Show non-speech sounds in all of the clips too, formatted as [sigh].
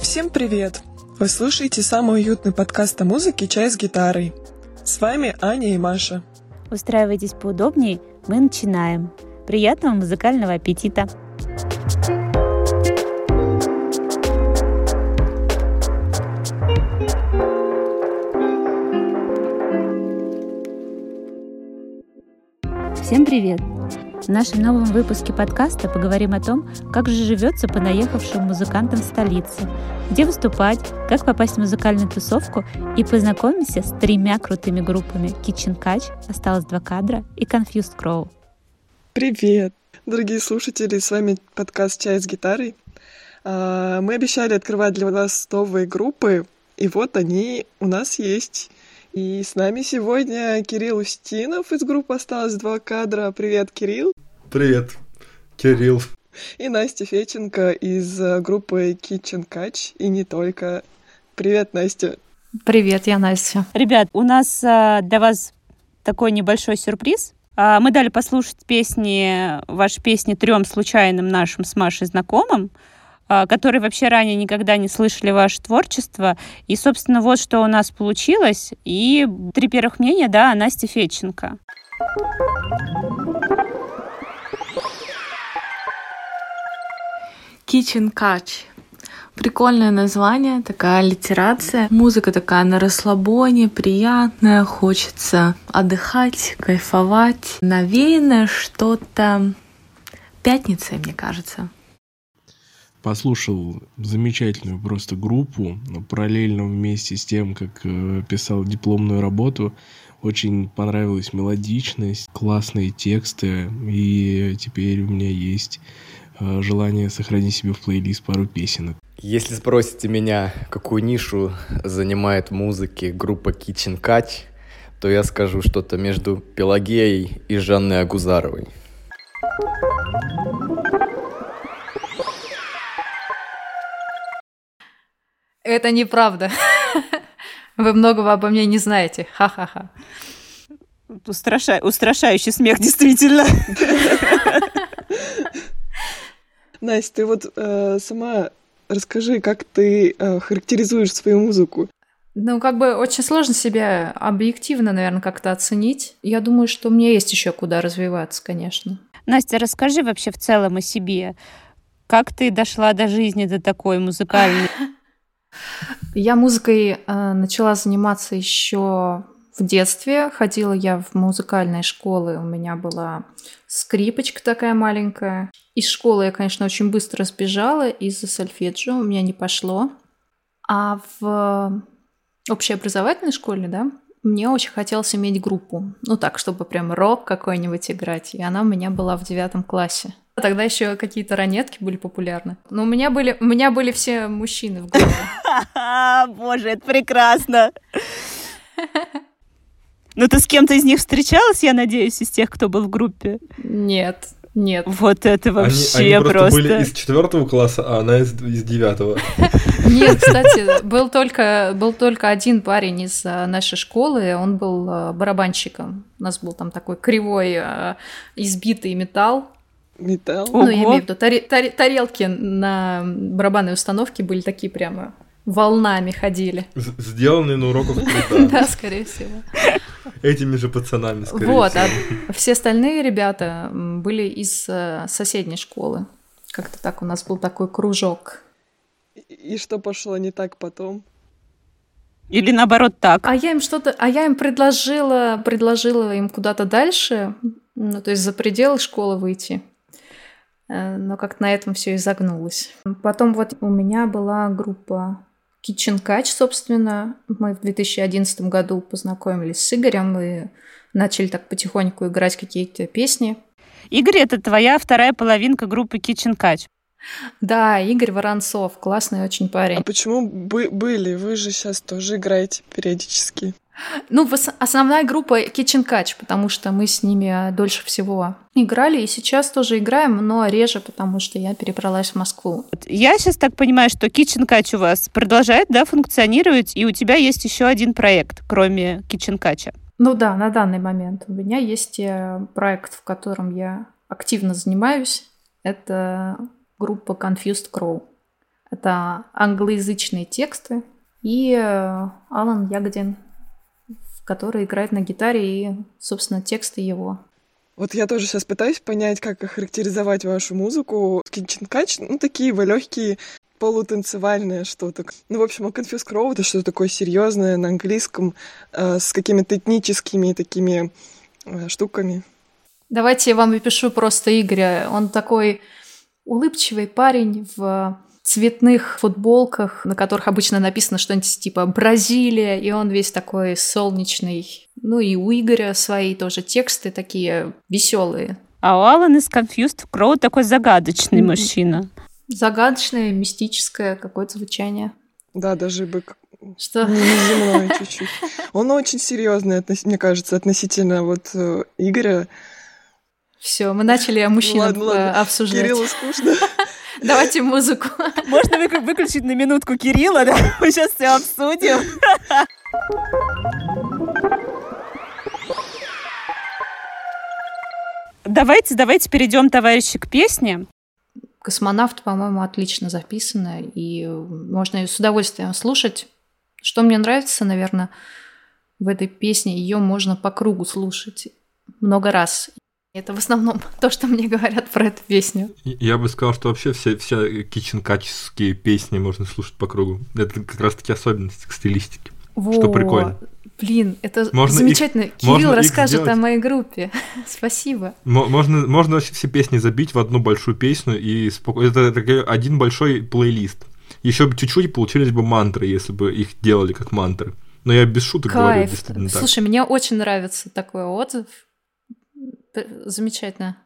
Всем привет! Вы слушаете самый уютный подкаст о музыке «Чай с гитарой». С вами Аня и Маша. Устраивайтесь поудобнее, мы начинаем. Приятного музыкального аппетита! Всем привет! В нашем новом выпуске подкаста поговорим о том, как же живется понаехавшим музыкантам в столице, где выступать, как попасть в музыкальную тусовку и познакомимся с тремя крутыми группами Kitchen Catch, осталось два кадра и Confused Crow. Привет! Дорогие слушатели, с вами подкаст «Чай с гитарой». А, мы обещали открывать для вас новые группы, и вот они у нас есть. И с нами сегодня Кирилл Устинов из группы «Осталось два кадра». Привет, Кирилл. Привет, Кирилл. И Настя Феченко из э, группы Kitchen Catch, и не только. Привет, Настя. Привет, я Настя. Ребят, у нас а, для вас такой небольшой сюрприз. А, мы дали послушать песни, ваши песни трем случайным нашим с Машей знакомым. А, которые вообще ранее никогда не слышали ваше творчество. И, собственно, вот что у нас получилось. И три первых мнения, да, Настя Федченко. Kitchen Catch. Прикольное название, такая литерация. Музыка такая на расслабоне, приятная, хочется отдыхать, кайфовать. Навеянное что-то пятницей, мне кажется послушал замечательную просто группу, параллельно вместе с тем, как э, писал дипломную работу. Очень понравилась мелодичность, классные тексты, и теперь у меня есть желание сохранить себе в плейлист пару песенок. Если спросите меня, какую нишу занимает музыки группа Kitchen Catch, то я скажу что-то между Пелагеей и Жанной Агузаровой. Это неправда. [laughs] Вы многого обо мне не знаете. Ха-ха-ха. Устрашай, устрашающий смех, действительно. [laughs] Настя, ты вот э, сама расскажи, как ты э, характеризуешь свою музыку. Ну, как бы очень сложно себя объективно, наверное, как-то оценить. Я думаю, что мне есть еще куда развиваться, конечно. Настя, расскажи вообще в целом о себе. Как ты дошла до жизни, до такой музыкальной? [laughs] Я музыкой э, начала заниматься еще в детстве. Ходила я в музыкальные школы. У меня была скрипочка такая маленькая. Из школы я, конечно, очень быстро сбежала из-за сольфеджио. У меня не пошло. А в общеобразовательной школе, да, мне очень хотелось иметь группу. Ну так, чтобы прям рок какой-нибудь играть. И она у меня была в девятом классе. Тогда еще какие-то ранетки были популярны. Но у меня были, у меня были все мужчины в группе. [laughs] Боже, это прекрасно. [laughs] Ну ты с кем-то из них встречалась, я надеюсь, из тех, кто был в группе? Нет, нет. Вот это вообще они, они просто, просто были из четвертого класса, а она из, из девятого. [laughs] Нет, кстати, был только, был только один парень из а, нашей школы, он был а, барабанщиком. У нас был там такой кривой, а, избитый металл, Металл? Ну, я имею в виду, тарелки на барабанной установке были такие прямо волнами ходили. Сделанные на уроках [laughs] Да, скорее всего. Этими же пацанами, скорее вот, всего. а [laughs] все остальные ребята были из э, соседней школы. Как-то так у нас был такой кружок. И что пошло не так потом? Или наоборот так? А я им что-то, а я им предложила, предложила им куда-то дальше, ну, то есть за пределы школы выйти. Э, но как-то на этом все и загнулось. Потом вот у меня была группа Kitchen Catch, собственно. Мы в 2011 году познакомились с Игорем и начали так потихоньку играть какие-то песни. Игорь, это твоя вторая половинка группы Kitchen Catch. Да, Игорь Воронцов, классный очень парень. А почему бы были? Вы же сейчас тоже играете периодически. Ну, основная группа Kitchen Catch, потому что мы с ними дольше всего играли, и сейчас тоже играем, но реже, потому что я перебралась в Москву. Я сейчас так понимаю, что Kitchen Catch у вас продолжает да, функционировать, и у тебя есть еще один проект, кроме Kitchen Catch. Ну да, на данный момент у меня есть э, проект, в котором я активно занимаюсь. Это группа Confused Crow. Это англоязычные тексты. И э, Алан Ягодин, который играет на гитаре и, собственно, тексты его. Вот я тоже сейчас пытаюсь понять, как охарактеризовать вашу музыку. Кинченкач, ну, такие вы легкие, полутанцевальное что-то. Ну, в общем, а Confuse Crow — это что-то такое серьезное на английском э, с какими-то этническими такими э, штуками. Давайте я вам опишу просто Игоря. Он такой улыбчивый парень в цветных футболках, на которых обычно написано что-нибудь типа «Бразилия», и он весь такой солнечный. Ну и у Игоря свои тоже тексты такие веселые. А у Алана из Confused Crow такой загадочный mm-hmm. мужчина. Загадочное, мистическое какое-то звучание. Да, даже бы что? Неземное чуть-чуть. Он очень серьезный, мне кажется, относительно вот э, Игоря. Все, мы начали о мужчинах ладно, ладно. Э, обсуждать. Кириллу скучно. Давайте музыку. Можно выключить на минутку Кирилла, да? [laughs] Мы сейчас все обсудим. [laughs] Давайте, давайте перейдем, товарищи, к песне. Космонавт, по-моему, отлично записана, и можно ее с удовольствием слушать. Что мне нравится, наверное, в этой песне, ее можно по кругу слушать много раз. Это в основном [laughs] то, что мне говорят про эту песню. Я бы сказал, что вообще все, все киченкаческие песни можно слушать по кругу. Это как раз-таки особенности к стилистике. Во, что прикольно. Блин, это можно замечательно. Их, Кирилл расскажет о моей группе. [laughs] Спасибо. Можно, можно вообще все песни забить в одну большую песню и спокойно. Это, это один большой плейлист. Еще бы чуть-чуть получились бы мантры, если бы их делали как мантры. Но я без шуток Кайф. говорю. Слушай, так. мне очень нравится такой отзыв. Замечательно.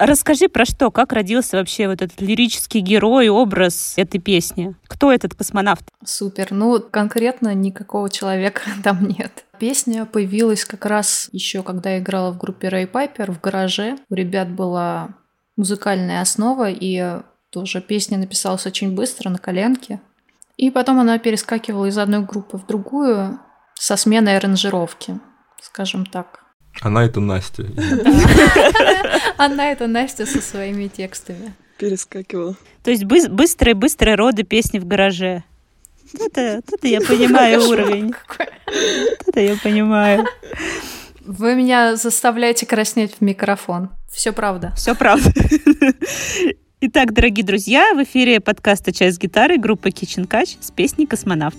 Расскажи про что, как родился вообще вот этот лирический герой, образ этой песни? Кто этот космонавт? Супер. Ну, конкретно никакого человека [laughs] там нет. Песня появилась как раз еще, когда я играла в группе Рэй Пайпер в гараже. У ребят была музыкальная основа, и тоже песня написалась очень быстро, на коленке. И потом она перескакивала из одной группы в другую со сменой аранжировки, скажем так. Она это Настя. Она это Настя со своими текстами. Перескакивала. То есть быстрые-быстрые роды песни в гараже. Это, это я понимаю уровень. Это я понимаю. Вы меня заставляете краснеть в микрофон. Все правда. Все правда. Итак, дорогие друзья, в эфире подкаста «Часть гитары» группа Kitchen Catch с песней «Космонавт».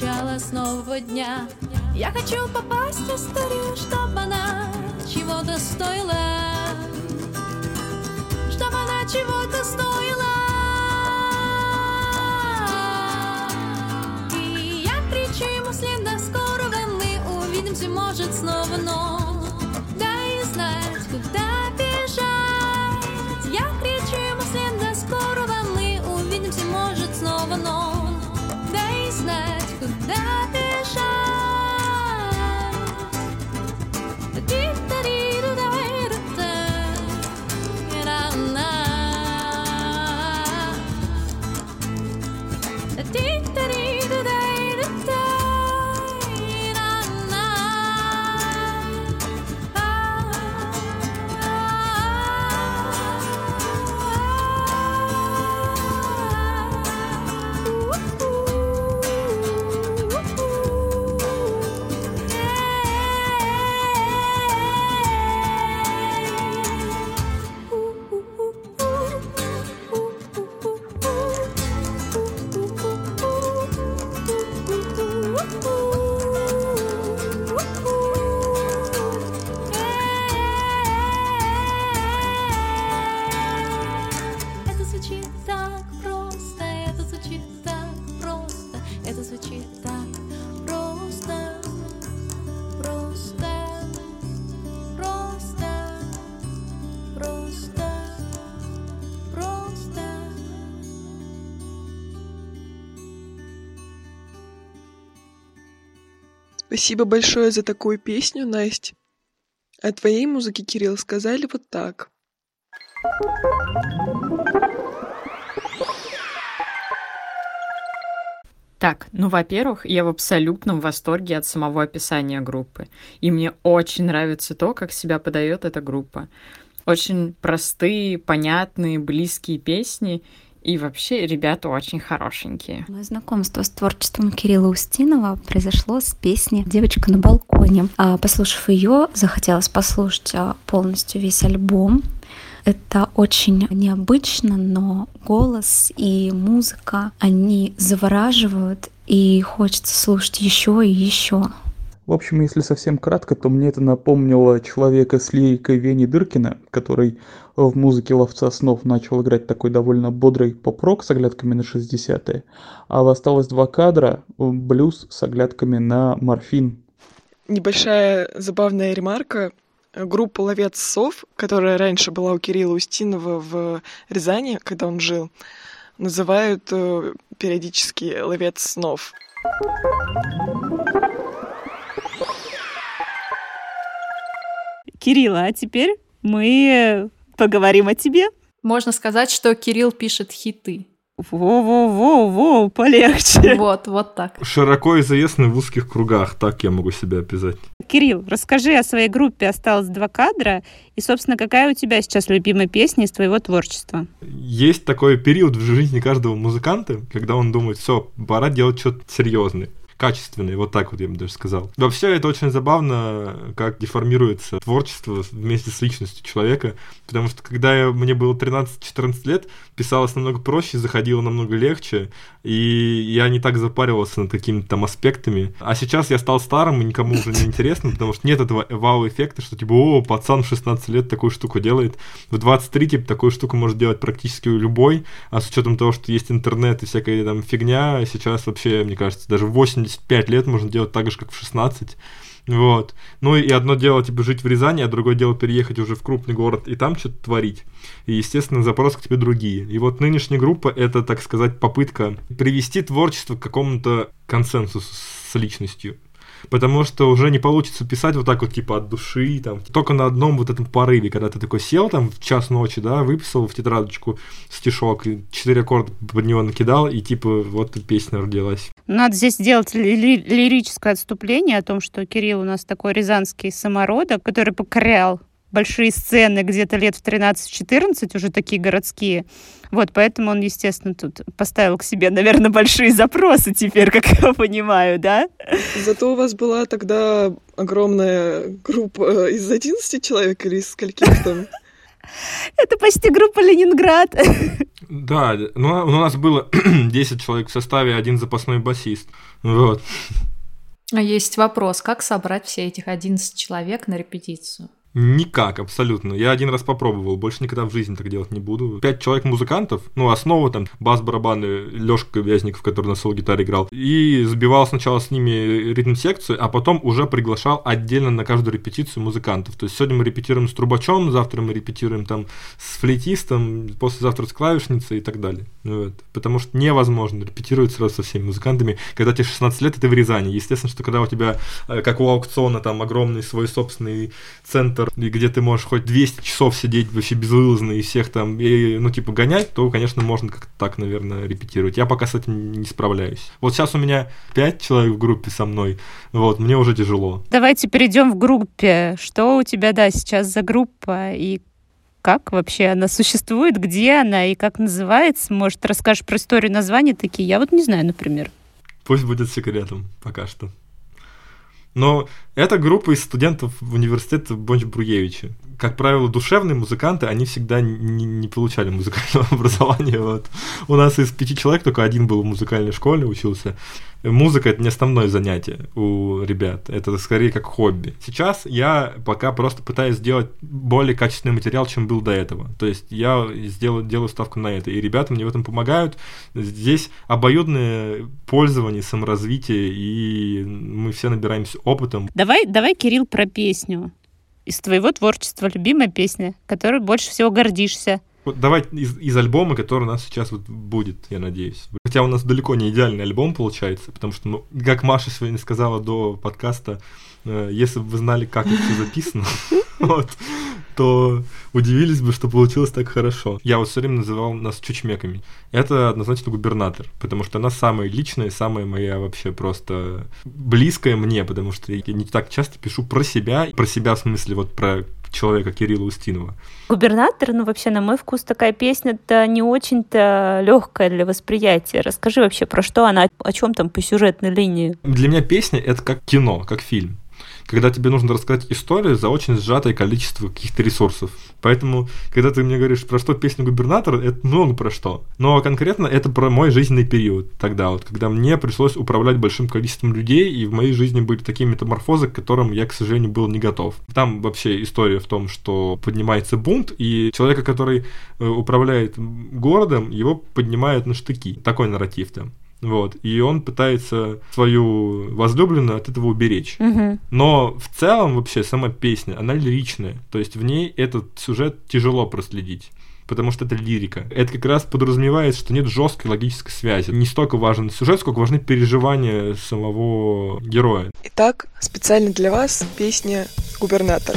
начала с нового дня. Я хочу попасть в историю, чтобы она чего-то стоила. Чтобы она чего-то стоила. И я кричу ему вслед до скорого, мы увидимся, может, снова, но дай знать, куда. Спасибо большое за такую песню, Настя. О твоей музыке, Кирилл, сказали вот так. Так, ну, во-первых, я в абсолютном восторге от самого описания группы. И мне очень нравится то, как себя подает эта группа. Очень простые, понятные, близкие песни. И вообще ребята очень хорошенькие. Мое знакомство с творчеством Кирилла Устинова произошло с песни «Девочка на балконе». А, Послушав ее, захотелось послушать а, полностью весь альбом. Это очень необычно, но голос и музыка, они завораживают, и хочется слушать еще и еще. В общем, если совсем кратко, то мне это напомнило человека с лирикой Вени Дыркина, который в музыке «Ловца снов» начал играть такой довольно бодрый поп-рок с оглядками на 60-е, а осталось два кадра — блюз с оглядками на морфин. Небольшая забавная ремарка. Группа «Ловец сов», которая раньше была у Кирилла Устинова в Рязани, когда он жил, называют э, периодически «Ловец снов». Кирилла, а теперь мы поговорим о тебе. Можно сказать, что Кирилл пишет хиты. Во-во-во-во, полегче. [laughs] Вот, вот так. Широко известный в узких кругах, так я могу себя описать. Кирилл, расскажи о своей группе «Осталось два кадра» и, собственно, какая у тебя сейчас любимая песня из твоего творчества? Есть такой период в жизни каждого музыканта, когда он думает, все, пора делать что-то серьезное качественный, вот так вот я бы даже сказал. Вообще это очень забавно, как деформируется творчество вместе с личностью человека, потому что когда я, мне было 13-14 лет, писалось намного проще, заходило намного легче, и я не так запаривался над какими-то там аспектами. А сейчас я стал старым, и никому уже не интересно, потому что нет этого вау-эффекта, что типа, о, пацан в 16 лет такую штуку делает. В 23, типа, такую штуку может делать практически любой, а с учетом того, что есть интернет и всякая там фигня, сейчас вообще, мне кажется, даже 80 75 лет можно делать так же, как в 16. Вот. Ну и одно дело, типа, жить в Рязани, а другое дело переехать уже в крупный город и там что-то творить. И, естественно, запрос к тебе другие. И вот нынешняя группа — это, так сказать, попытка привести творчество к какому-то консенсусу с личностью. Потому что уже не получится писать вот так вот, типа, от души, там, только на одном вот этом порыве, когда ты такой сел, там, в час ночи, да, выписал в тетрадочку стишок, четыре аккорда под него накидал, и, типа, вот песня родилась. Надо здесь сделать ли- лирическое отступление о том, что Кирилл у нас такой рязанский самородок, который покорял большие сцены где-то лет в 13-14, уже такие городские. Вот, поэтому он, естественно, тут поставил к себе, наверное, большие запросы теперь, как я понимаю, да? Зато у вас была тогда огромная группа из 11 человек или из скольких там? Это почти группа Ленинград. Да, ну, у нас было [clears throat] 10 человек в составе, один запасной басист. Вот. А Есть вопрос, как собрать все этих 11 человек на репетицию? Никак, абсолютно. Я один раз попробовал, больше никогда в жизни так делать не буду. Пять человек музыкантов, ну, основа там, бас-барабаны, Лёшка Вязников, который на соло-гитаре играл, и сбивал сначала с ними ритм-секцию, а потом уже приглашал отдельно на каждую репетицию музыкантов. То есть сегодня мы репетируем с трубачом, завтра мы репетируем там с флейтистом, послезавтра с клавишницей и так далее. Вот. Потому что невозможно репетировать сразу со всеми музыкантами. Когда тебе 16 лет, ты в Рязани. Естественно, что когда у тебя, э, как у аукциона, там огромный свой собственный центр, и где ты можешь хоть 200 часов сидеть вообще безвылазно и всех там, и, ну, типа, гонять, то, конечно, можно как-то так, наверное, репетировать. Я пока с этим не справляюсь. Вот сейчас у меня 5 человек в группе со мной, вот, мне уже тяжело. Давайте перейдем в группе. Что у тебя, да, сейчас за группа и как вообще она существует, где она и как называется? Может, расскажешь про историю названия такие? Я вот не знаю, например. Пусть будет секретом пока что. Но это группа из студентов университета Бонч Бруевича. Как правило, душевные музыканты, они всегда не, не получали музыкального [laughs] образования. Вот. У нас из пяти человек только один был в музыкальной школе, учился. Музыка это не основное занятие у ребят, это скорее как хобби. Сейчас я пока просто пытаюсь сделать более качественный материал, чем был до этого. То есть я сделаю, делаю ставку на это, и ребята мне в этом помогают. Здесь обоюдное пользование, саморазвитие, и мы все набираемся опытом. Давай, давай, Кирилл, про песню. Из твоего творчества любимая песня, которой больше всего гордишься. Давай из, из альбома, который у нас сейчас вот будет, я надеюсь. Хотя у нас далеко не идеальный альбом получается, потому что, ну, как Маша сегодня сказала до подкаста, если бы вы знали, как это все записано, [laughs] вот, то удивились бы, что получилось так хорошо. Я вот все время называл нас чучмеками. Это однозначно губернатор, потому что она самая личная, самая моя вообще просто близкая мне, потому что я не так часто пишу про себя, про себя в смысле вот про человека Кирилла Устинова. Губернатор, ну вообще, на мой вкус, такая песня-то не очень-то легкая для восприятия. Расскажи вообще, про что она, о чем там по сюжетной линии? Для меня песня это как кино, как фильм когда тебе нужно рассказать историю за очень сжатое количество каких-то ресурсов. Поэтому, когда ты мне говоришь, про что песня губернатора, это много про что. Но конкретно это про мой жизненный период тогда, вот, когда мне пришлось управлять большим количеством людей, и в моей жизни были такие метаморфозы, к которым я, к сожалению, был не готов. Там вообще история в том, что поднимается бунт, и человека, который э, управляет городом, его поднимают на штыки. Такой нарратив там. Вот, и он пытается свою возлюбленную от этого уберечь. Мгм. Но в целом вообще сама песня, она лиричная. То есть в ней этот сюжет тяжело проследить. Потому что это лирика. Это как раз подразумевает, что нет жесткой логической связи. Не столько важен сюжет, сколько важны переживания самого героя. Итак, специально для вас песня «Губернатор».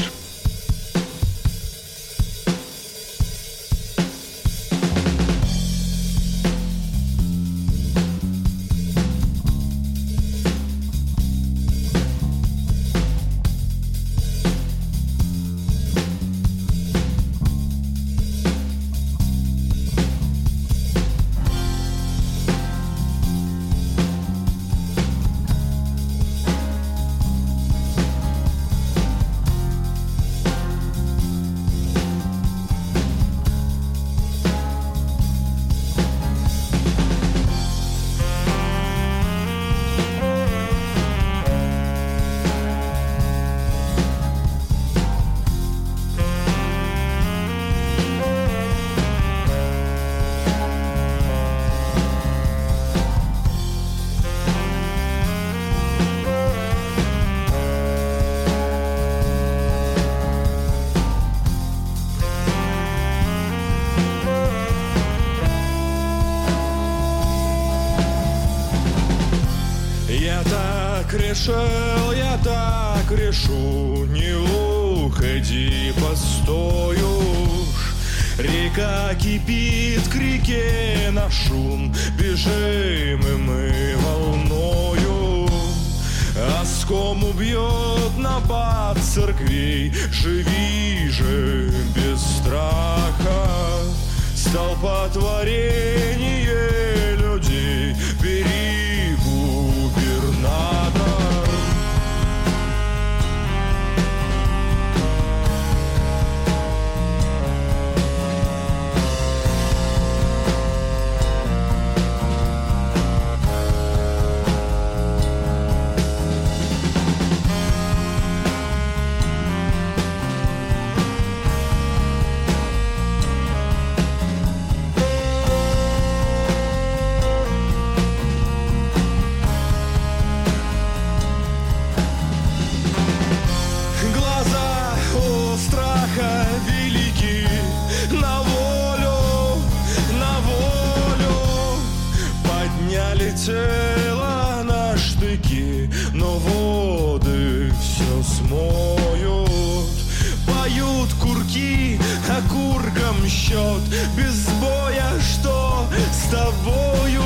Счет Без боя, что с тобою?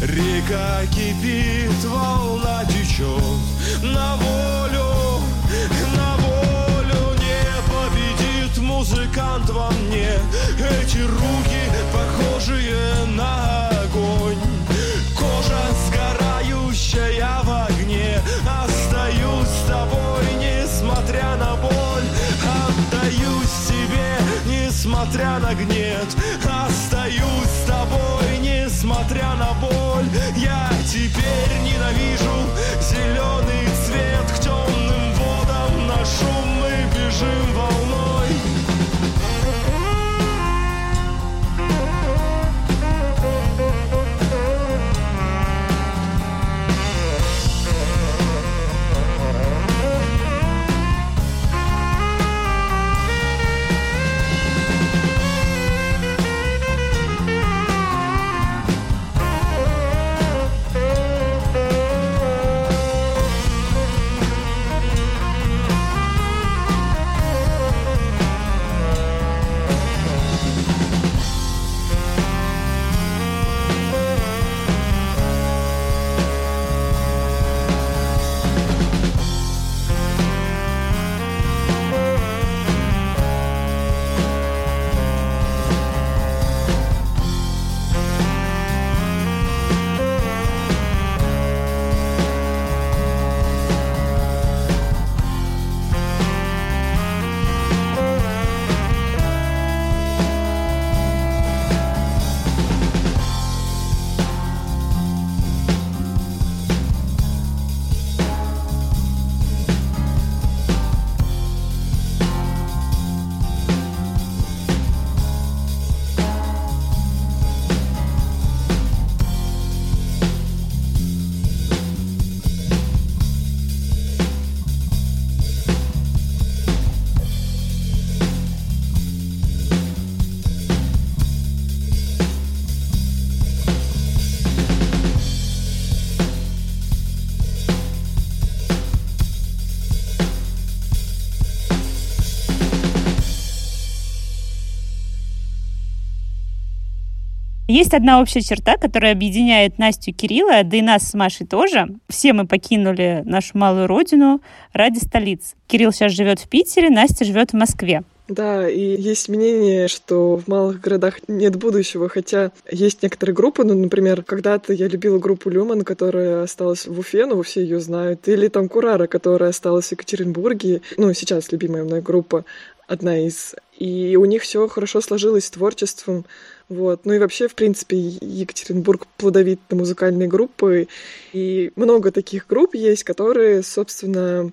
Река кипит, волна течет. На волю, на волю Не победит музыкант во мне. Эти руки, похожие на несмотря на гнет Остаюсь с тобой, несмотря на боль. Я теперь ненавижу зеленый Есть одна общая черта, которая объединяет Настю и Кирилла, да и нас с Машей тоже. Все мы покинули нашу малую родину ради столицы. Кирилл сейчас живет в Питере, Настя живет в Москве. Да, и есть мнение, что в малых городах нет будущего, хотя есть некоторые группы, ну, например, когда-то я любила группу Люман, которая осталась в Уфе, но все ее знают, или там Курара, которая осталась в Екатеринбурге, ну, сейчас любимая мной группа, одна из. И у них все хорошо сложилось с творчеством, вот. Ну и вообще, в принципе, Екатеринбург плодовит на музыкальные группы, и много таких групп есть, которые, собственно,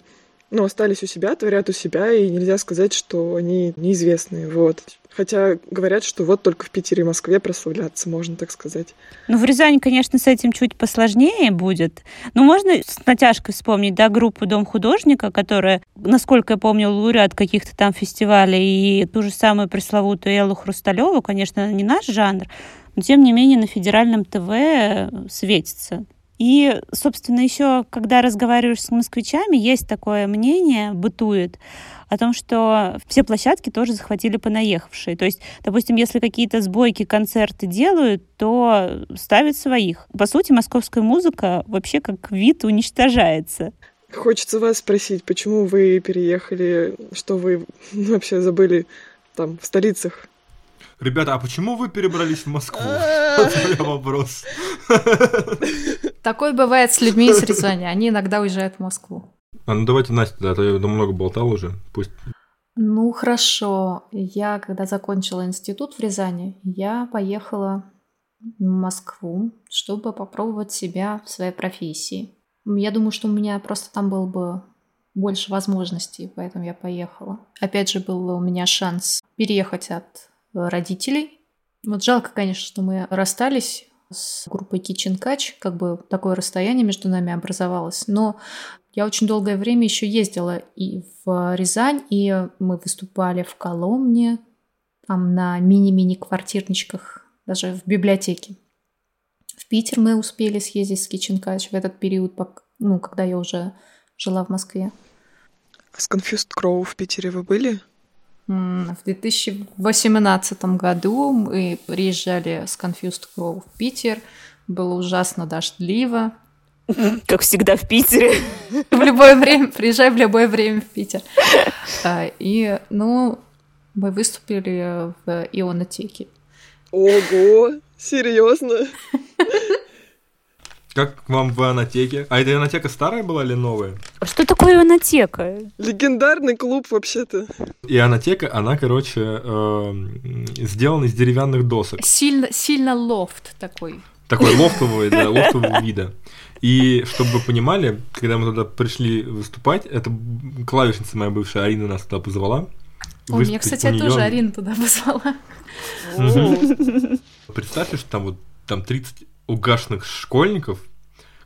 ну, остались у себя, творят у себя, и нельзя сказать, что они неизвестные, вот. Хотя говорят, что вот только в Питере и Москве прославляться, можно так сказать. Ну, в Рязани, конечно, с этим чуть посложнее будет. Но можно с натяжкой вспомнить, да, группу «Дом художника», которая, насколько я помню, лауреат каких-то там фестивалей, и ту же самую пресловутую Эллу Хрусталеву, конечно, не наш жанр, но тем не менее на федеральном ТВ светится. И, собственно, еще, когда разговариваешь с москвичами, есть такое мнение, бытует, о том, что все площадки тоже захватили понаехавшие. То есть, допустим, если какие-то сбойки, концерты делают, то ставят своих. По сути, московская музыка вообще как вид уничтожается. Хочется вас спросить, почему вы переехали, что вы [laughs] вообще забыли там в столицах? Ребята, а почему вы перебрались в Москву? [laughs] Вот у меня вопрос. Такое бывает с людьми из Рязани. Они иногда уезжают в Москву. А ну давайте Настя, да, а то я много болтал уже. Пусть. Ну, хорошо. Я, когда закончила институт в Рязани, я поехала в Москву, чтобы попробовать себя в своей профессии. Я думаю, что у меня просто там было бы больше возможностей, поэтому я поехала. Опять же, был у меня шанс переехать от родителей. Вот жалко, конечно, что мы расстались с группой Kitchen Catch, как бы такое расстояние между нами образовалось. Но я очень долгое время еще ездила и в Рязань, и мы выступали в Коломне, там на мини-мини квартирничках, даже в библиотеке. В Питер мы успели съездить с Kitchen Catch в этот период, ну, когда я уже жила в Москве. с Confused Crow в Питере вы были? В 2018 году мы приезжали с Confused Crow в Питер. Было ужасно дождливо. [laughs] Как всегда в Питере. В любое время, приезжай в любое время в Питер. А, И, ну, мы выступили в ионотеке. Ого, серьезно? Как вам в Анатеке? А эта Анатека старая была или новая? Что такое ионотека? Легендарный клуб вообще-то. И Анатека, она, короче, эм, сделана из деревянных досок. Сильно, сильно лофт такой. Такой [laughs] лофтовый, да, лофтового вида. И чтобы вы понимали, когда мы туда пришли выступать, это клавишница моя бывшая Арина нас туда позвала. О, меня, кстати, у неё- тоже Арина туда [laughs] позвала. Представьте, что там вот там 30 угашенных школьников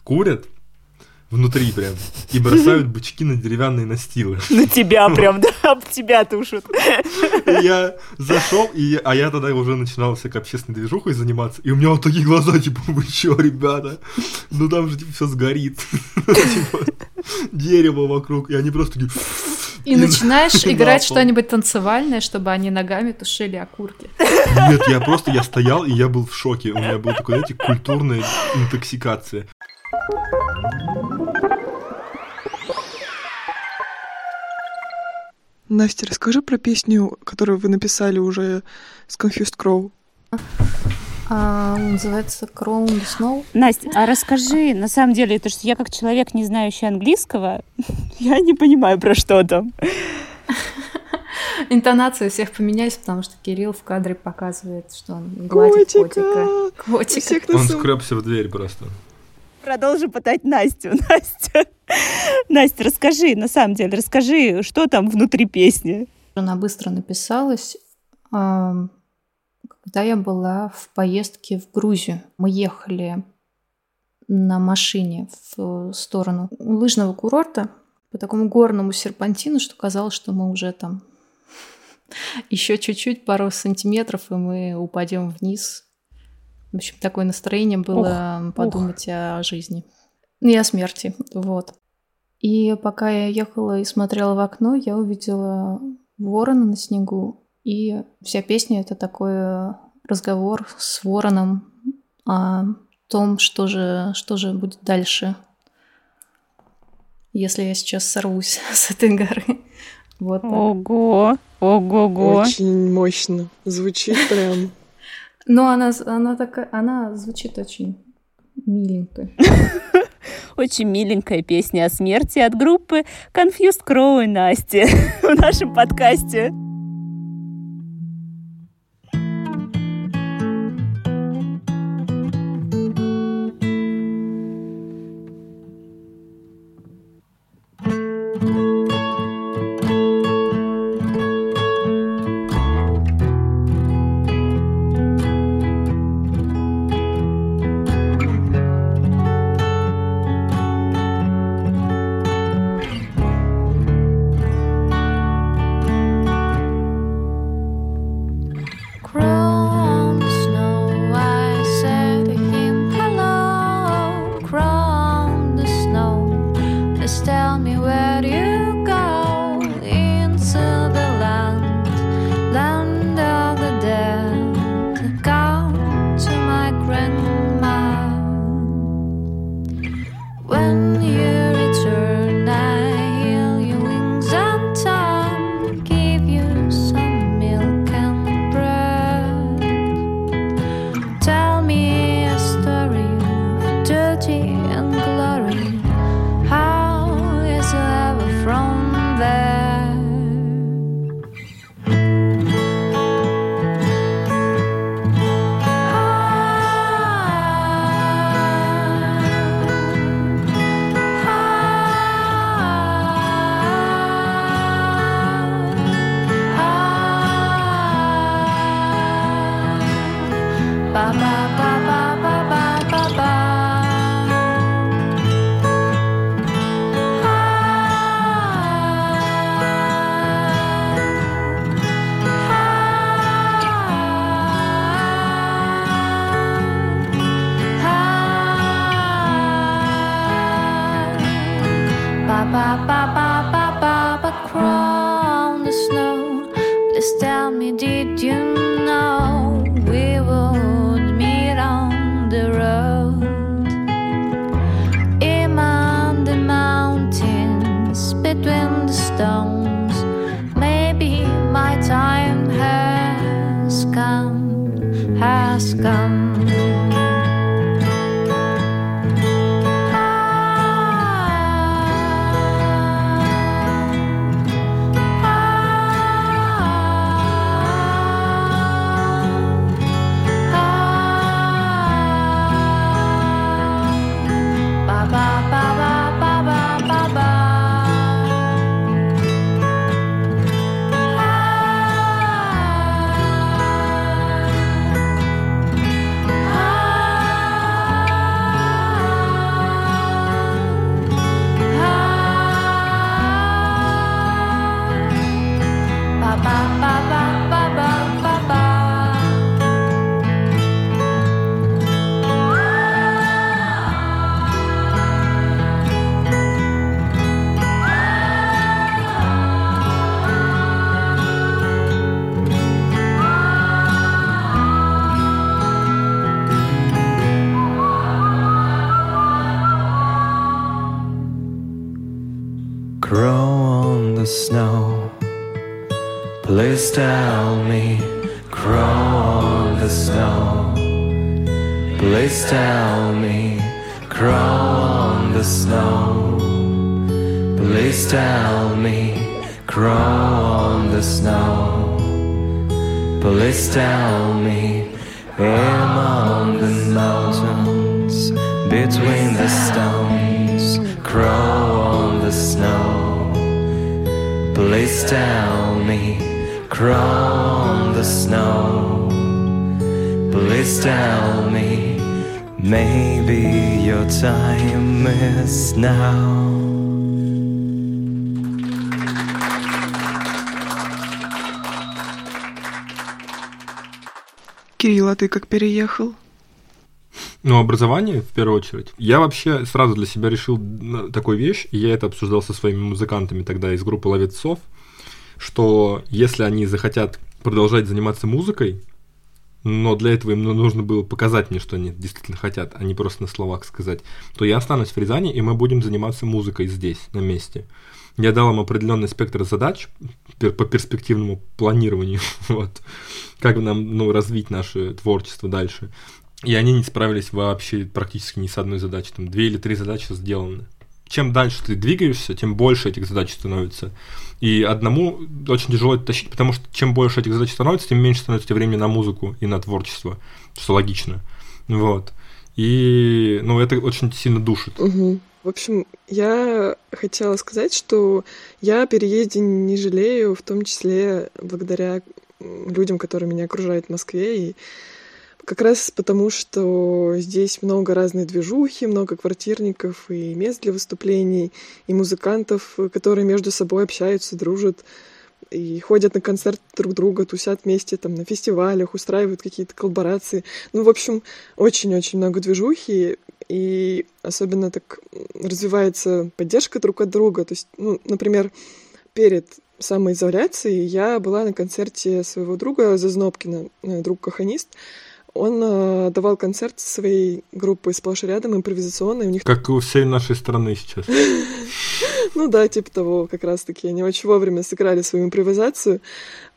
курят внутри прям и бросают бычки на деревянные настилы. На тебя прям, да, об тебя тушат. Я зашел, и, а я тогда уже начинал всякой общественной движухой заниматься, и у меня вот такие глаза, типа, вы чё, ребята? Ну там же типа все сгорит. [laughs] Типа, дерево вокруг, и они просто такие... И начинаешь [laughs] на играть что-нибудь танцевальное, чтобы они ногами тушили окурки. [laughs] Нет, я просто, я стоял, и я был в шоке. У меня была такая, знаете, культурная интоксикация. Настя, расскажи про песню, которую вы написали уже с Confused Crow. А, называется Crown the Snow. Настя, а расскажи, на самом деле, это что я как человек, не знающий английского, [laughs] я не понимаю, про что там. [laughs] Интонации у всех поменялись, потому что Кирилл в кадре показывает, что он гладит котика. Котика. на Он скребся в дверь просто. Продолжи пытать Настю. [laughs] Настя, Настя, расскажи, на самом деле, расскажи, что там внутри песни. Она быстро написалась, когда я была в поездке в Грузию. Мы ехали на машине в сторону лыжного курорта по такому горному серпантину, что казалось, что мы уже там [laughs] еще чуть-чуть, пару сантиметров, и мы упадем вниз. В общем, такое настроение было подумать о жизни. И о смерти, вот. И пока я ехала и смотрела в окно, я увидела ворона на снегу. И вся песня — это такой разговор с вороном о том, что же, что же будет дальше, если я сейчас сорвусь [laughs] с этой горы. Вот так. Ого, ого-го. Очень мощно. Звучит прям. [laughs] Но она, она такая, она звучит очень миленько. [laughs] Очень миленькая песня о смерти от группы Confused Crow и Насти в нашем подкасте. Grow on the snow. Please tell me, grow on the snow. Please tell me, grow on the snow. Please tell me, grow on the snow. Please tell me, among the mountains, between the stones, grow on. Please tell me, grow on the snow. Please tell me, maybe your time is now. Кирилл, а ты как переехал? Ну, образование, в первую очередь. Я вообще сразу для себя решил на- такую вещь, и я это обсуждал со своими музыкантами тогда из группы «Ловецов», что если они захотят продолжать заниматься музыкой, но для этого им ну, нужно было показать мне, что они действительно хотят, а не просто на словах сказать, то я останусь в Рязани, и мы будем заниматься музыкой здесь, на месте. Я дал им определенный спектр задач по перспективному планированию, [laughs] вот, как нам ну, развить наше творчество дальше. И они не справились вообще практически ни с одной задачей. Там две или три задачи сделаны. Чем дальше ты двигаешься, тем больше этих задач становится. И одному очень тяжело это тащить, потому что чем больше этих задач становится, тем меньше становится времени на музыку и на творчество, что логично. Вот. И, ну, это очень сильно душит. Мгм. В общем, я хотела сказать, что я о переезде не жалею, в том числе благодаря людям, которые меня окружают в Москве. И как раз потому, что здесь много разной движухи, много квартирников и мест для выступлений, и музыкантов, которые между собой общаются, дружат и ходят на концерт друг друга, тусят вместе там на фестивалях, устраивают какие-то коллаборации. Ну, в общем, очень-очень много движухи, и особенно так развивается поддержка друг от друга. То есть, ну, например, перед самоизоляцией я была на концерте своего друга Зазнобкина, э, друг каханист. Он э, давал концерт своей группой «Сплошь и рядом» импровизационной. У них Как у всей нашей страны сейчас. [laughs] ну да, типа того, как раз-таки. Они очень вовремя сыграли свою импровизацию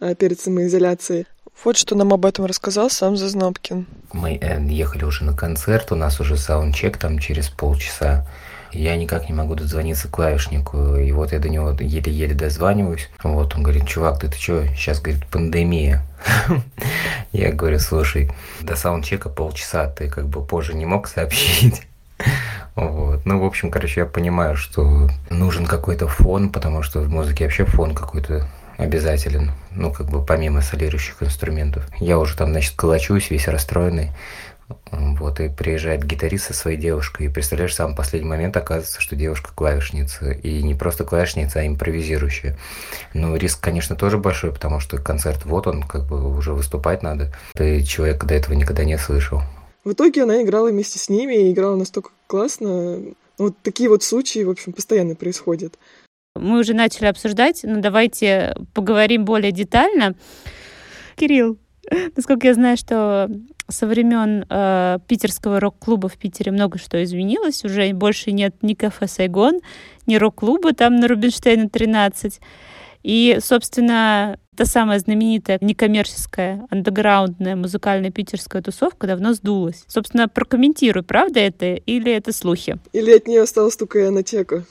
э, перед самоизоляцией. Вот что нам об этом рассказал сам Зазнобкин. Мы э, ехали уже на концерт, у нас уже саундчек там через полчаса. Я никак не могу дозвониться клавишнику, и вот я до него еле-еле дозваниваюсь. Вот он говорит, чувак, ты ты чё, сейчас, говорит, пандемия. [laughs] Я говорю, слушай, до саундчека полчаса, ты как бы позже не мог сообщить. [laughs] Вот. Ну, в общем, короче, я понимаю, что нужен какой-то фон, потому что в музыке вообще фон какой-то обязателен, ну, как бы помимо солирующих инструментов. Я уже там, значит, колочусь, весь расстроенный. Вот, и приезжает гитарист со своей девушкой, и представляешь, в самый последний момент оказывается, что девушка клавишница, и не просто клавишница, а импровизирующая. Ну, риск, конечно, тоже большой, потому что концерт, вот он, как бы уже выступать надо. Ты человека до этого никогда не слышал. В итоге она играла вместе с ними и играла настолько классно. Вот такие вот случаи, в общем, постоянно происходят. Мы уже начали обсуждать, но давайте поговорим более детально. Кирилл, [laughs] Насколько я знаю, что со времен э, питерского рок-клуба в Питере много что изменилось. Уже больше нет ни кафе «Сайгон», ни рок-клуба там на Рубинштейна 13. И, собственно, та самая знаменитая некоммерческая, андеграундная музыкальная питерская тусовка давно сдулась. Собственно, прокомментируй, правда это или это слухи? Или от нее осталась только ионотека?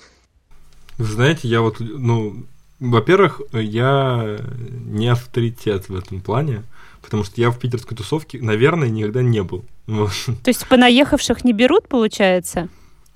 Вы знаете, я вот, ну, во-первых, я не авторитет в этом плане, потому что я в питерской тусовке, наверное, никогда не был. Вот. То есть понаехавших не берут, получается?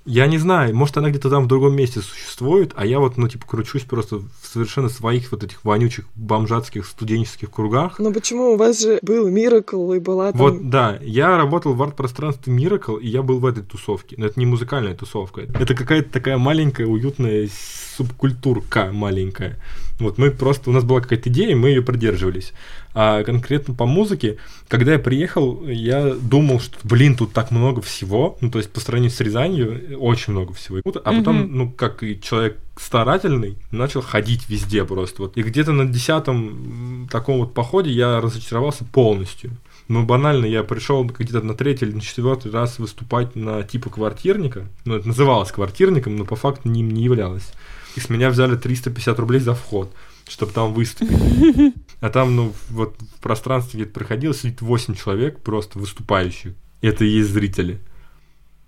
Я не знаю, может, она где-то там в другом месте существует, а я вот, ну, типа, кручусь просто в совершенно своих вот этих вонючих бомжатских студенческих кругах. Ну почему? У вас же был Миракл и была там... Вот, да, я работал в арт-пространстве Miracle, и я был в этой тусовке. Но это не музыкальная тусовка. Это какая-то такая маленькая, уютная субкультурка маленькая. Вот мы просто, у нас была какая-то идея, мы ее придерживались. А конкретно по музыке, когда я приехал, я думал, что, блин, тут так много всего. Ну, то есть по сравнению с Рязанью очень много всего. А потом, Мгм. ну, как и человек старательный, начал ходить везде просто. Вот. И где-то на десятом таком вот походе я разочаровался полностью. Ну, банально, я пришел где-то на третий или на четвертый раз выступать на типа квартирника. Ну, это называлось квартирником, но по факту ним не являлось. И с меня взяли 350 рублей за вход, чтобы там выступить. [laughs] А там, ну, вот в пространстве где-то проходило, сидит 8 человек просто выступающих. И это и есть зрители.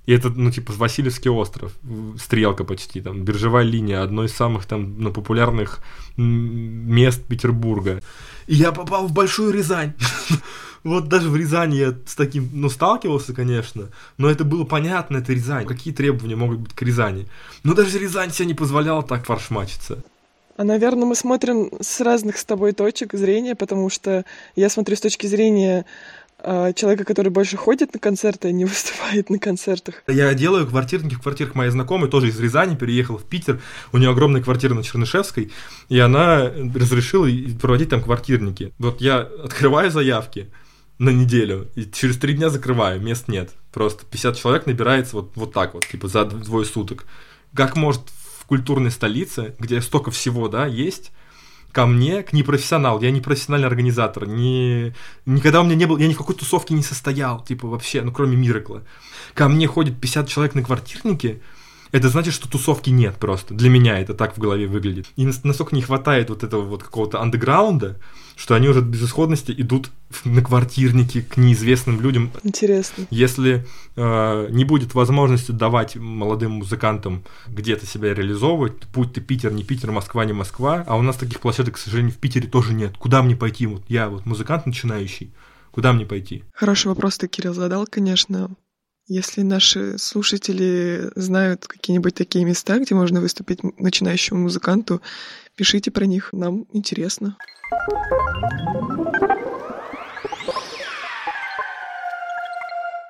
И это, ну, типа, Васильевский остров, стрелка почти, там, биржевая линия, одно из самых, там, ну, популярных мест Петербурга. И я попал в Большую Рязань. [laughs] Вот даже в Рязани я с таким, ну, сталкивался, конечно, но это было понятно, это Рязань. Какие требования могут быть к Рязани? Но даже Рязань себе не позволяла так фаршмачиться. А, наверное, мы смотрим с разных с тобой точек зрения, потому что я смотрю с точки зрения а, человека, который больше ходит на концерты, а не [laughs] выступает на концертах. Я делаю квартирники в квартирах моей знакомой, тоже из Рязани, переехала в Питер. У нее огромная квартира на Чернышевской, и она разрешила проводить там квартирники. Вот я открываю заявки на неделю, и через три дня закрываю, мест нет. Просто 50 человек набирается вот, вот так вот, типа за двое суток. Как может в культурной столице, где столько всего, да, есть, ко мне, к непрофессионалу, я не профессиональный организатор, не... никогда у меня не был, я ни в какой тусовке не состоял, типа вообще, ну кроме Миракла. Ко мне ходит 50 человек на квартирнике, это значит, что тусовки нет просто. Для меня это так в голове выглядит. И нас- настолько не хватает вот этого вот какого-то андеграунда, что они уже от безысходности идут на квартирники к неизвестным людям. Интересно. Если э, не будет возможности давать молодым музыкантам где-то себя реализовывать, будь ты Питер, не Питер, Москва, не Москва, а у нас таких площадок, к сожалению, в Питере тоже нет. Куда мне пойти? Вот я вот музыкант начинающий, куда мне пойти? Хороший вопрос ты, Кирилл, задал, конечно. Если наши слушатели знают какие-нибудь такие места, где можно выступить начинающему музыканту, пишите про них, нам интересно.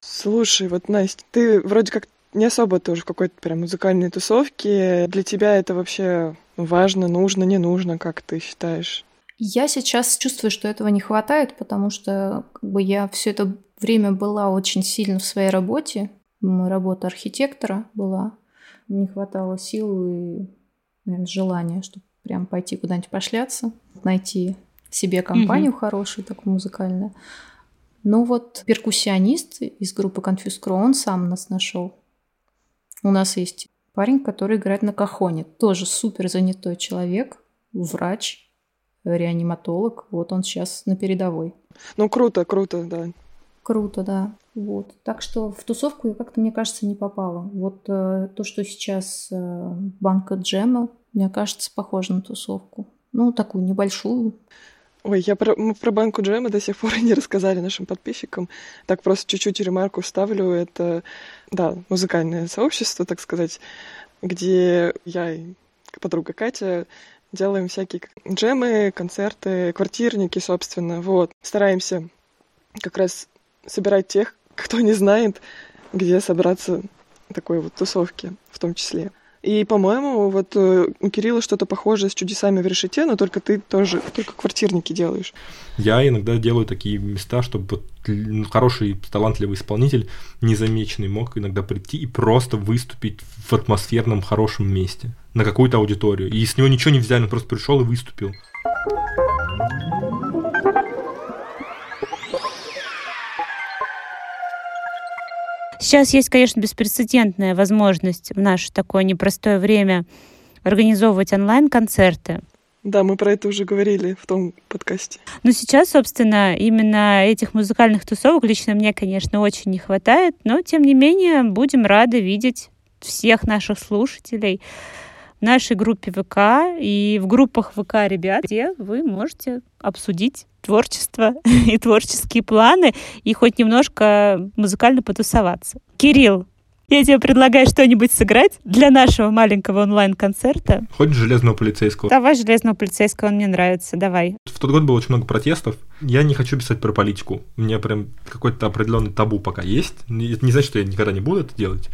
Слушай, вот, Настя, ты вроде как не особо тоже в какой-то прям музыкальной тусовке. Для тебя это вообще важно, нужно, не нужно, как ты считаешь? Я сейчас чувствую, что этого не хватает, потому что как бы, я все это время была очень сильно в своей работе. Работа архитектора была. Не хватало сил и наверное, желания, чтобы прям пойти куда-нибудь пошляться, найти себе компанию хорошую, такую музыкальную. Ну вот перкуссионист из группы Confused Crow, он сам нас нашел. У нас есть парень, который играет на кахоне. Тоже супер занятой человек, врач, реаниматолог. Вот он сейчас на передовой. Ну, круто, круто, да. Круто, да. Вот. Так что в тусовку я как-то, мне кажется, не попала. Вот э, то, что сейчас э, банка джема, мне кажется, похоже на тусовку. Ну, такую небольшую. Ой, я про, мы про банку джема до сих пор [laughs] не рассказали нашим подписчикам. Так просто чуть-чуть ремарку вставлю. Это, да, музыкальное сообщество, так сказать, где я и подруга Катя делаем всякие джемы, концерты, квартирники, собственно. Вот. Стараемся как раз собирать тех, [laughs] кто не знает, где собраться такой вот тусовки в том числе. И, по-моему, вот э, у Кирилла что-то похожее с чудесами в решете, но только ты тоже, только квартирники делаешь. Я иногда делаю такие места, чтобы вот хороший, талантливый исполнитель, незамеченный, мог иногда прийти и просто выступить в атмосферном хорошем месте на какую-то аудиторию. И с него ничего не взяли, он просто пришел и выступил. Сейчас есть, конечно, беспрецедентная возможность в наше такое непростое время организовывать онлайн-концерты. Да, мы про это уже говорили в том подкасте. Но сейчас, собственно, именно этих музыкальных тусовок лично мне, конечно, очень не хватает, но, тем не менее, будем рады видеть всех наших слушателей в нашей группе ВК и в группах ВК ребят, где вы можете обсудить творчество [laughs] и творческие планы и хоть немножко музыкально потусоваться. Кирилл, я тебе предлагаю что-нибудь сыграть для нашего маленького онлайн-концерта. Хоть железного полицейского. Давай железного полицейского, он мне нравится, давай. В тот год было очень много протестов. Я не хочу писать про политику. У меня прям какой-то определенный табу пока есть. Это не значит, что я никогда не буду это делать.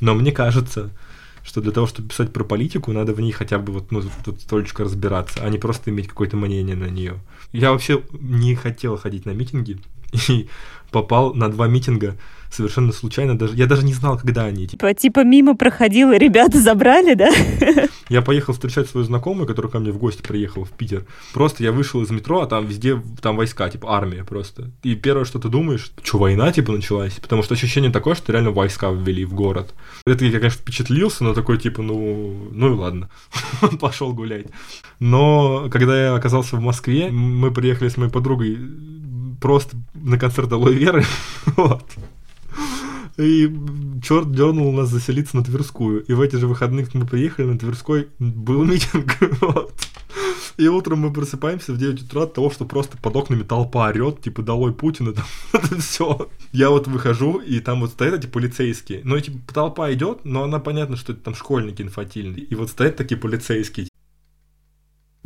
Но мне кажется, что для того, чтобы писать про политику, надо в ней хотя бы вот, ну, тут столечко разбираться, а не просто иметь какое-то мнение на нее. Я вообще не хотел ходить на митинги [laughs] и попал на два митинга совершенно случайно. Даже, я даже не знал, когда они. Типа, типа мимо проходил, и ребята забрали, да? [laughs] Я поехал встречать свою знакомую, которая ко мне в гости приехала в Питер. Просто я вышел из метро, а там везде там войска, типа армия просто. И первое, что ты думаешь, что война типа началась, потому что ощущение такое, что реально войска ввели в город. Это я, конечно, впечатлился, но такой типа, ну, ну и ладно, [laughs] пошел гулять. Но когда я оказался в Москве, мы приехали с моей подругой просто на концерт Алоэ Веры, [laughs] вот. И черт дернул нас заселиться на Тверскую. И в эти же выходные мы приехали на Тверской, был митинг. [laughs] Вот. И утром мы просыпаемся в 9 утра от того, что просто под окнами толпа орет, типа, долой Путина, [laughs] там, это все. Я вот выхожу, и там вот стоят эти полицейские. Ну, типа, толпа идет, но она понятно, что это там школьники инфантильные. И вот стоят такие полицейские.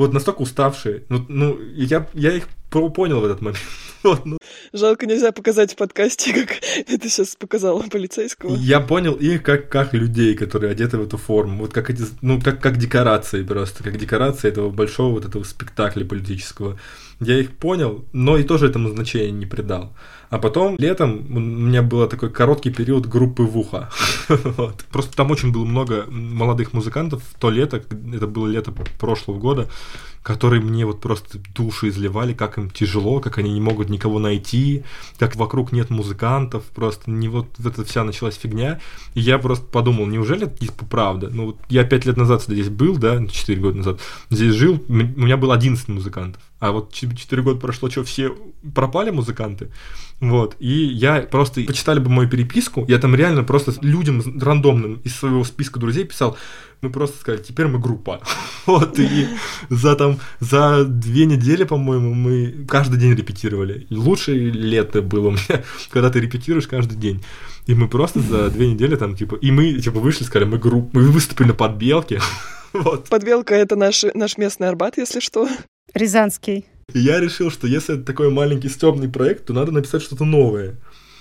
Вот настолько уставшие. Ну, ну я, я их понял в этот момент. [laughs] Вот, ну. Жалко, нельзя показать в подкасте, как [laughs] это сейчас показал полицейского. Я понял их как, как людей, которые одеты в эту форму. Вот как эти, ну, как, как декорации просто, как декорации этого большого вот этого спектакля политического. Я их понял, но и тоже этому значения не придал. А потом летом у меня был такой короткий период группы Вуха. [laughs] вот. Просто там очень было много молодых музыкантов в то лето, это было лето прошлого года, которые мне вот просто душу изливали, как им тяжело, как они не могут никого найти, как вокруг нет музыкантов, просто не вот эта вся началась фигня. И я просто подумал, неужели это типа правда? Ну вот я пять лет назад здесь был, да, четыре года назад, здесь жил, у меня было 11 музыкантов. А вот 4 года прошло, что все пропали музыканты. Вот. И я просто почитали бы мою переписку, я там реально просто людям рандомным из своего списка друзей писал, мы просто сказали, теперь мы группа. [laughs] вот, и за там, за две недели, по-моему, мы каждый день репетировали. Лучшее лето было у меня, [laughs] когда ты репетируешь каждый день. И мы просто за две недели там, типа, и мы, типа, вышли, сказали, мы группа, мы выступили на подбелке. [laughs] вот. Подбелка — это наш, наш местный Арбат, если что. Рязанский. И я решил, что если это такой маленький стебный проект, то надо написать что-то новое.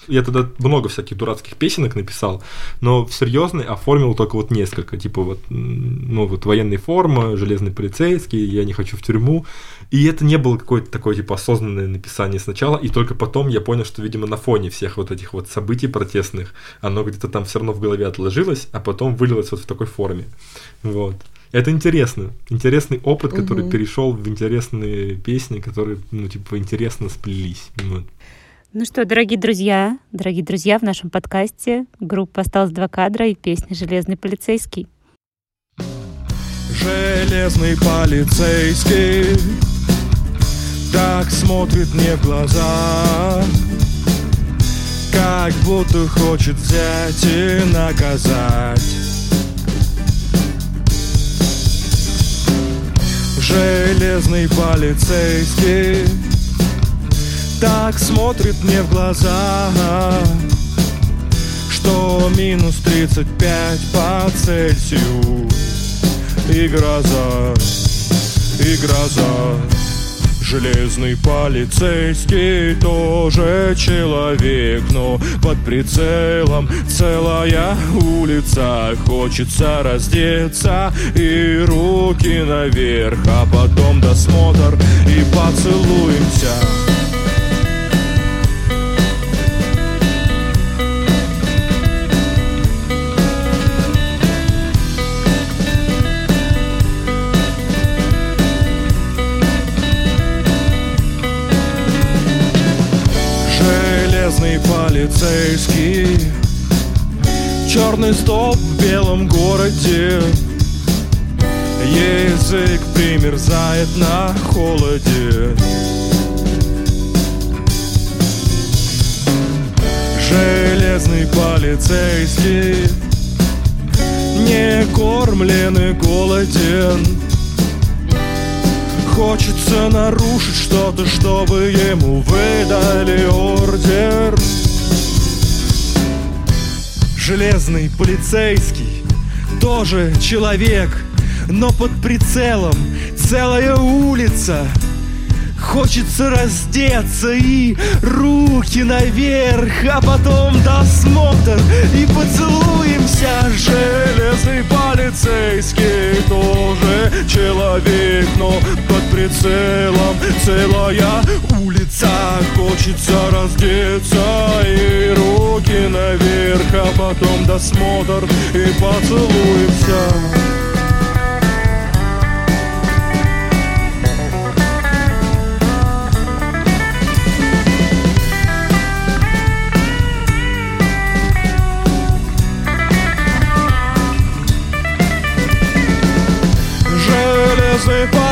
Я тогда много всяких дурацких песенок написал, но в серьезный оформил только вот несколько, типа вот, ну вот военная форма, железный полицейский, я не хочу в тюрьму. И это не было какое-то такое типа осознанное написание сначала, и только потом я понял, что, видимо, на фоне всех вот этих вот событий протестных, оно где-то там все равно в голове отложилось, а потом вылилось вот в такой форме. Вот. Это интересно. Интересный опыт, который угу. перешел в интересные песни, которые, ну, типа, интересно сплелись. Вот. Ну что, дорогие друзья, дорогие друзья, в нашем подкасте группа «Осталось два кадра» и песня «Железный полицейский». Железный полицейский Так смотрит мне в глаза Как будто хочет взять и наказать Железный полицейский Так смотрит мне в глаза Что минус 35 по Цельсию. И гроза, и гроза Железный полицейский тоже человек, но под прицелом целая улица. Хочется раздеться и руки наверх, а потом досмотр и поцелуемся. Белом городе. Язык примерзает на холоде. Железный полицейский Не кормлен и голоден. Хочется нарушить что-то, чтобы ему выдали ордер. Железный полицейский тоже человек, но под прицелом целая улица. Хочется раздеться и руки наверх, а потом досмотр и поцелуемся. Железный полицейский тоже человек, но под прицелом целая улица. Хочется раздеться и руки наверх, а потом досмотр и поцелуемся.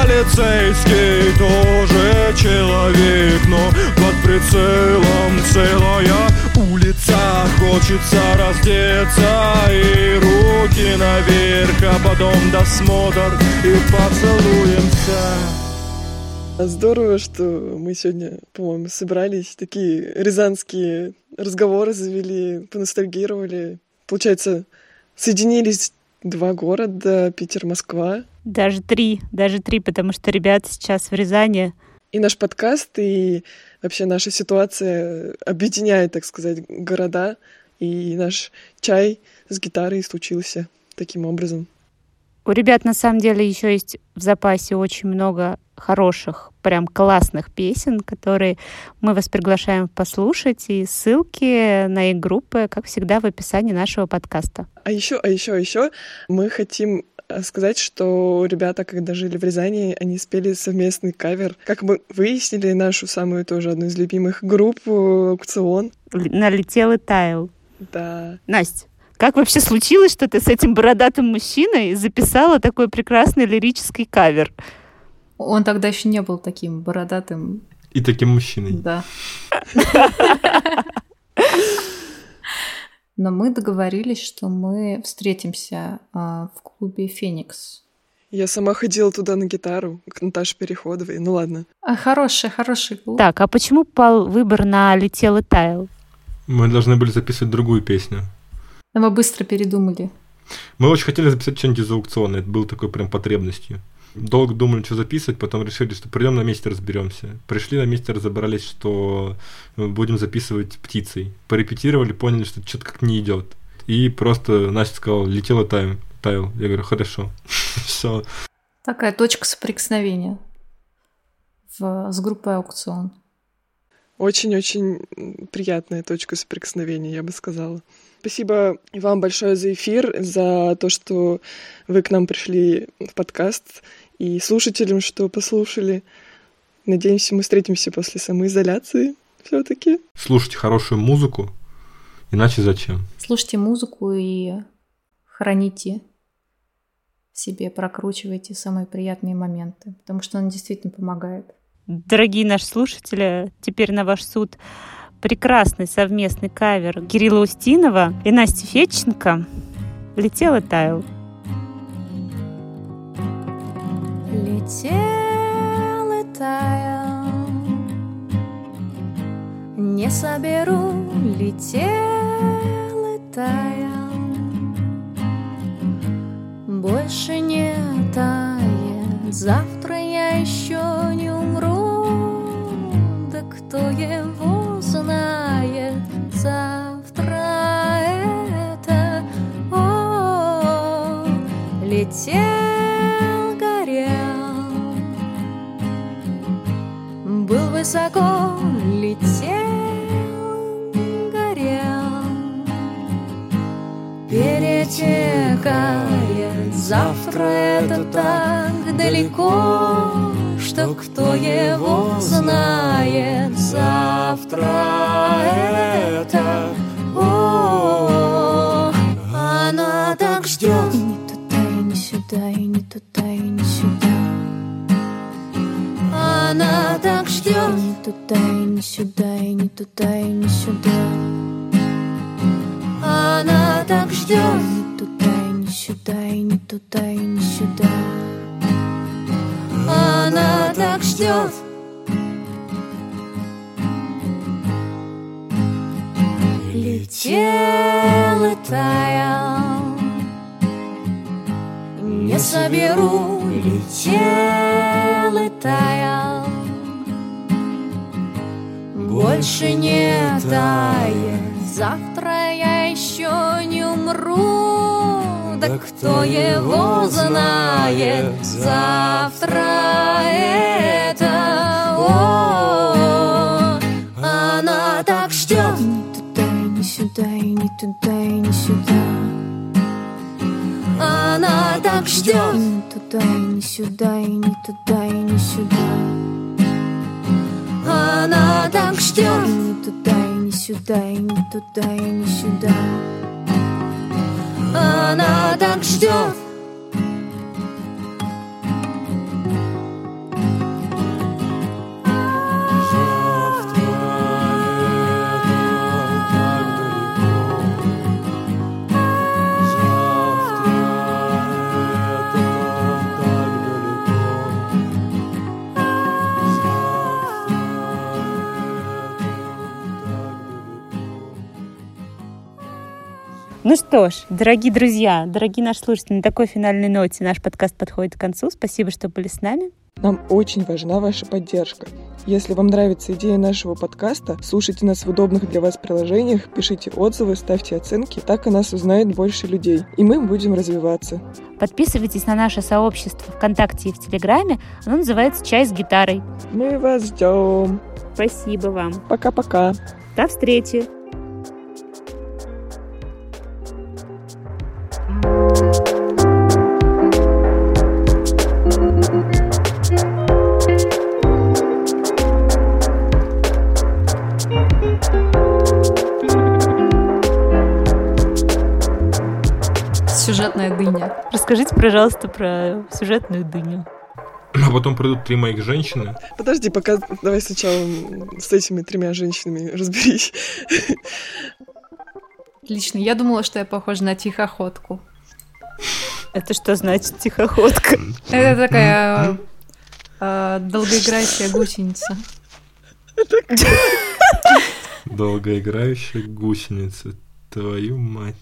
Полицейский тоже человек, но под прицелом целая улица. Хочется раздеться и руки наверх, а потом досмотр и поцелуемся. Здорово, что мы сегодня, по-моему, собрались, такие рязанские разговоры завели, поностальгировали. Получается, соединились два города, Питер, Москва. Даже три, даже три, потому что ребята сейчас в Рязани. И наш подкаст, и вообще наша ситуация объединяет, так сказать, города. И наш чай с гитарой случился таким образом. У ребят на самом деле еще есть в запасе очень много хороших, прям классных песен, которые мы вас приглашаем послушать. И ссылки на их группы, как всегда, в описании нашего подкаста. А еще, а еще, а еще мы хотим э, сказать, что ребята, когда жили в Рязани, они спели совместный кавер. Как мы выяснили, нашу самую тоже одну из любимых групп э, «Аукцион». Налетел и таял. Да. Настя, как вообще случилось, что ты с этим бородатым мужчиной записала такой прекрасный лирический кавер? Он тогда еще не был таким бородатым. И таким мужчиной. Да. Но мы договорились, что мы встретимся а, в клубе «Феникс». Я сама ходила туда на гитару, к Наташе Переходовой. Ну ладно. А, хороший, хороший клуб. Так, а почему пал выбор на «Летел и таял»? Мы должны были записывать другую песню. Но мы быстро передумали. Мы очень хотели записать что-нибудь из аукциона. Это было такой прям потребностью. Долго думали, что записывать, потом решили, что придем на месте разберемся. Пришли на месте, разобрались, что будем записывать птицей. Порепетировали, поняли, что что-то как не идет. И просто Настя сказала, летела таял. таял. Я говорю, хорошо. [laughs] Все. Такая точка соприкосновения в, с группой «Аукцион». Очень-очень приятная точка соприкосновения, я бы сказала. Спасибо вам большое за эфир, за то, что вы к нам пришли в подкаст, и слушателям, что послушали. Надеемся, мы встретимся после самоизоляции все-таки. Слушайте хорошую музыку, иначе зачем? Слушайте музыку и храните себе, прокручивайте самые приятные моменты, потому что она действительно помогает. Дорогие наши слушатели, теперь на ваш суд прекрасный совместный кавер Кирилла Устинова и Насти Федченко «Летел и таял». Летел и таял, не соберу, летел и таял, больше не тает, завтра я еще не умру, да кто его знает, завтра. Это, о, летел, горел, был высоко, летел, горел, перетекает, завтра это так далеко, что кто его знает, завтра это. О, она так ждет. И не туда и не сюда и не туда и не сюда. Она так ждет. И не туда и не сюда и не туда и не сюда. Она так ждет. И не туда и не сюда и не туда и не сюда. Она так ждет. Летел и таял Не соберу Летел и таял Больше не тает Завтра я еще не умру. Да кто его знает? Завтра это ни туда и ни сюда. Она так ждет Ни туда и ни сюда, и ни туда и ни сюда. Она так ждет Ни туда и ни сюда, и ни туда и ни сюда. Она так ждет что ж, дорогие друзья, дорогие наши слушатели, на такой финальной ноте наш подкаст подходит к концу. Спасибо, что были с нами. Нам очень важна ваша поддержка. Если вам нравится идея нашего подкаста, слушайте нас в удобных для вас приложениях, пишите отзывы, ставьте оценки, так и нас узнает больше людей, и мы будем развиваться. Подписывайтесь на наше сообщество ВКонтакте и в Телеграме. Оно называется «Чай с гитарой». Мы вас ждем. Спасибо вам. Пока-пока. До встречи. Сюжетная дыня. Расскажите, пожалуйста, про сюжетную дыню. А потом придут три моих женщины. Подожди, пока давай сначала с этими тремя женщинами разберись. Лично я думала, что я похожа на тихоходку. Это что значит тихоходка? Это такая э, долгоиграющая гусеница. Долгоиграющая гусеница. Твою мать.